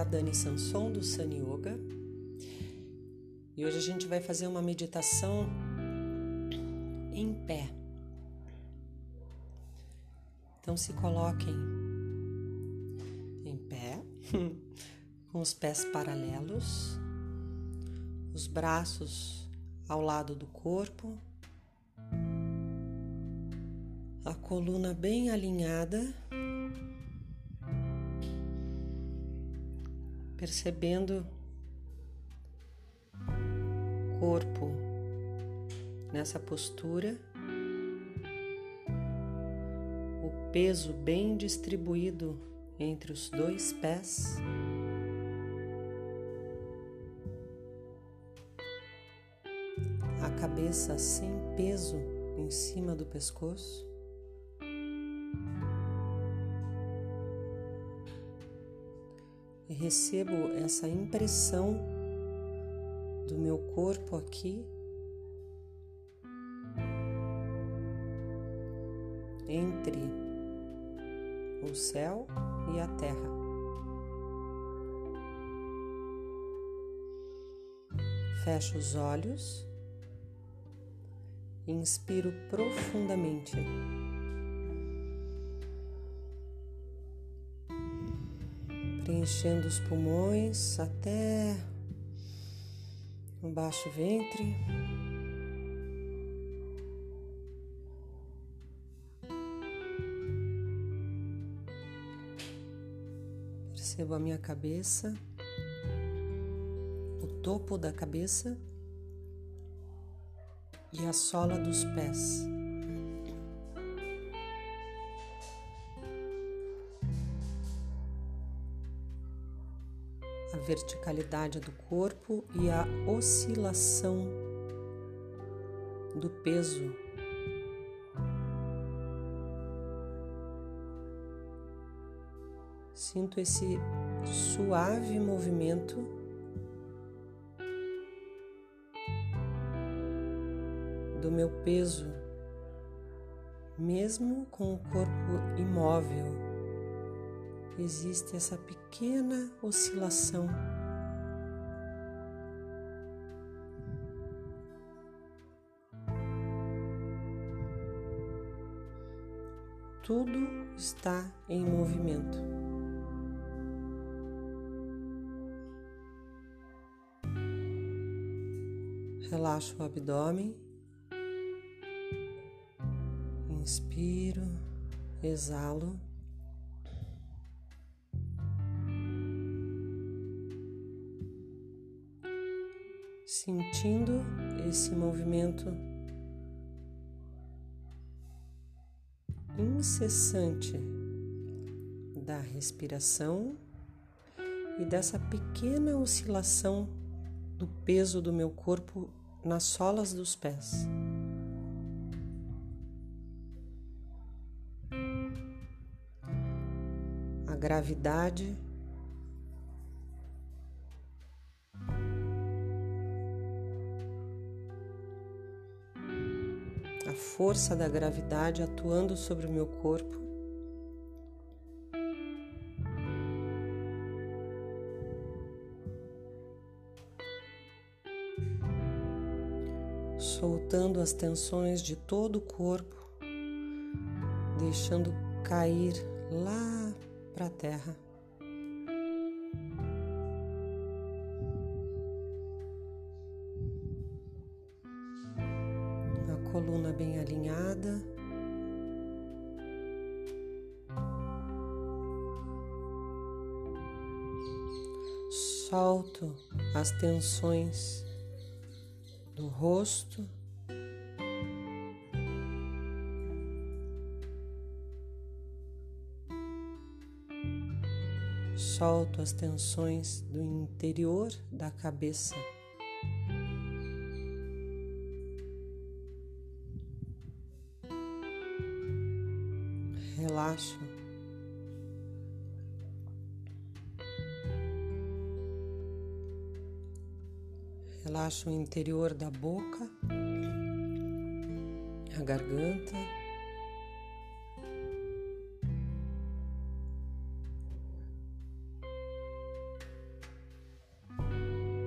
a Dani Sanson do Sun Yoga e hoje a gente vai fazer uma meditação em pé. Então se coloquem em pé, com os pés paralelos, os braços ao lado do corpo, a coluna bem alinhada percebendo corpo nessa postura, o peso bem distribuído entre os dois pés. A cabeça sem peso em cima do pescoço. Recebo essa impressão do meu corpo aqui entre o céu e a terra. Fecho os olhos, inspiro profundamente. Preenchendo os pulmões até o baixo ventre. Percebo a minha cabeça, o topo da cabeça e a sola dos pés. Verticalidade do corpo e a oscilação do peso. Sinto esse suave movimento do meu peso, mesmo com o corpo imóvel existe essa pequena oscilação. Tudo está em movimento. Relaxo o abdômen, inspiro, exalo. Sentindo esse movimento incessante da respiração e dessa pequena oscilação do peso do meu corpo nas solas dos pés. A gravidade força da gravidade atuando sobre o meu corpo. Soltando as tensões de todo o corpo, deixando cair lá para a terra. Coluna bem alinhada. Solto as tensões do rosto. Solto as tensões do interior da cabeça. Relaxo. Relaxa o interior da boca, a garganta.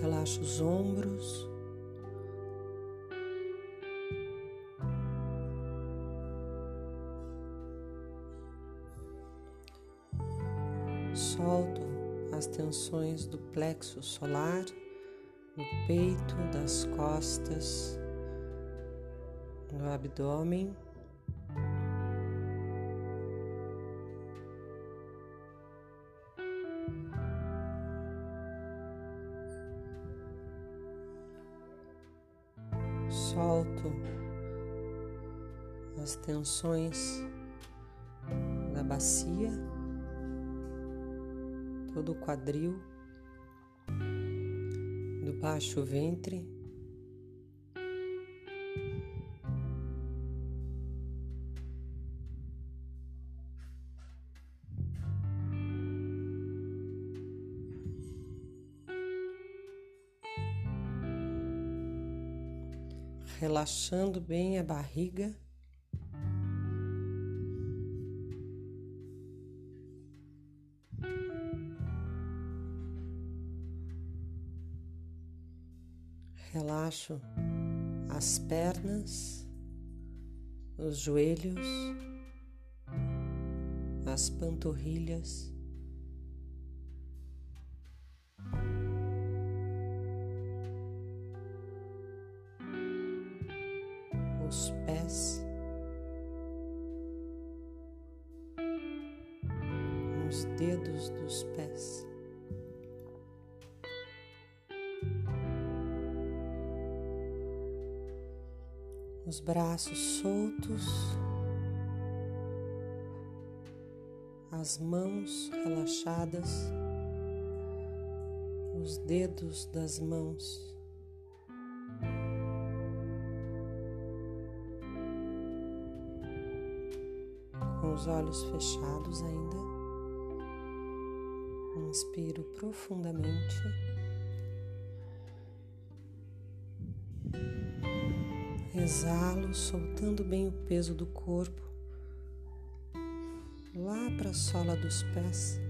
Relaxa os ombros. Tensões do plexo solar, do peito, das costas, do abdômen. solto as tensões da bacia, todo o quadril, do baixo ventre. relaxando bem a barriga. Relaxo as pernas, os joelhos, as panturrilhas. os pés, os dedos dos pés. Os braços soltos, as mãos relaxadas, os dedos das mãos. os olhos fechados ainda. Inspiro profundamente. Exalo, soltando bem o peso do corpo lá para a sola dos pés.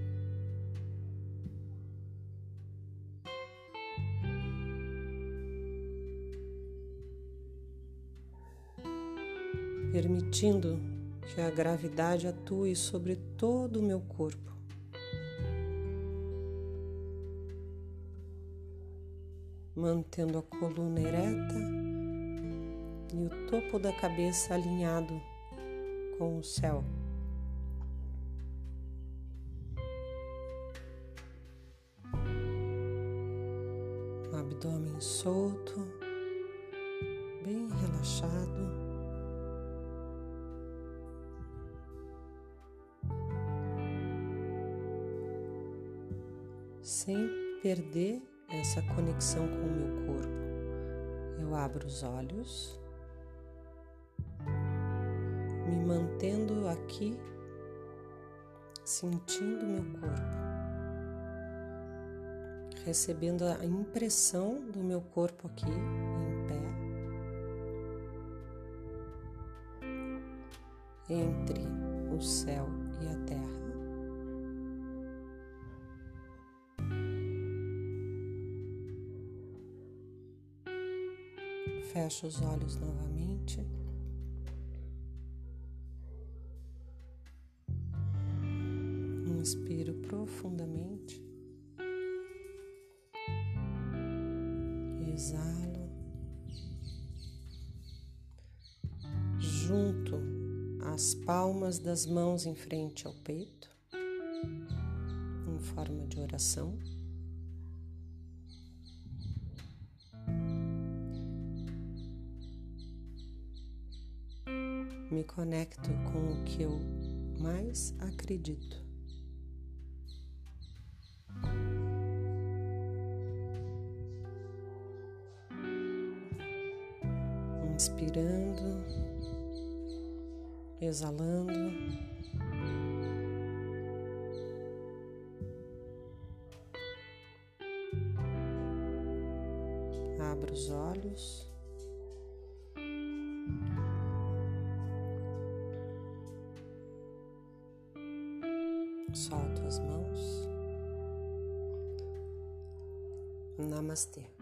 Permitindo que a gravidade atue sobre todo o meu corpo. Mantendo a coluna ereta e o topo da cabeça alinhado com o céu. O abdômen solto, bem relaxado. sem perder essa conexão com o meu corpo. Eu abro os olhos, me mantendo aqui, sentindo meu corpo, recebendo a impressão do meu corpo aqui em pé, entre o céu e a terra. Fecha os olhos novamente. Inspiro profundamente. Exalo. Junto as palmas das mãos em frente ao peito, em forma de oração. me conecto com o que eu mais acredito. Inspirando, exalando. Abra os olhos. Solto as mãos. Namastê.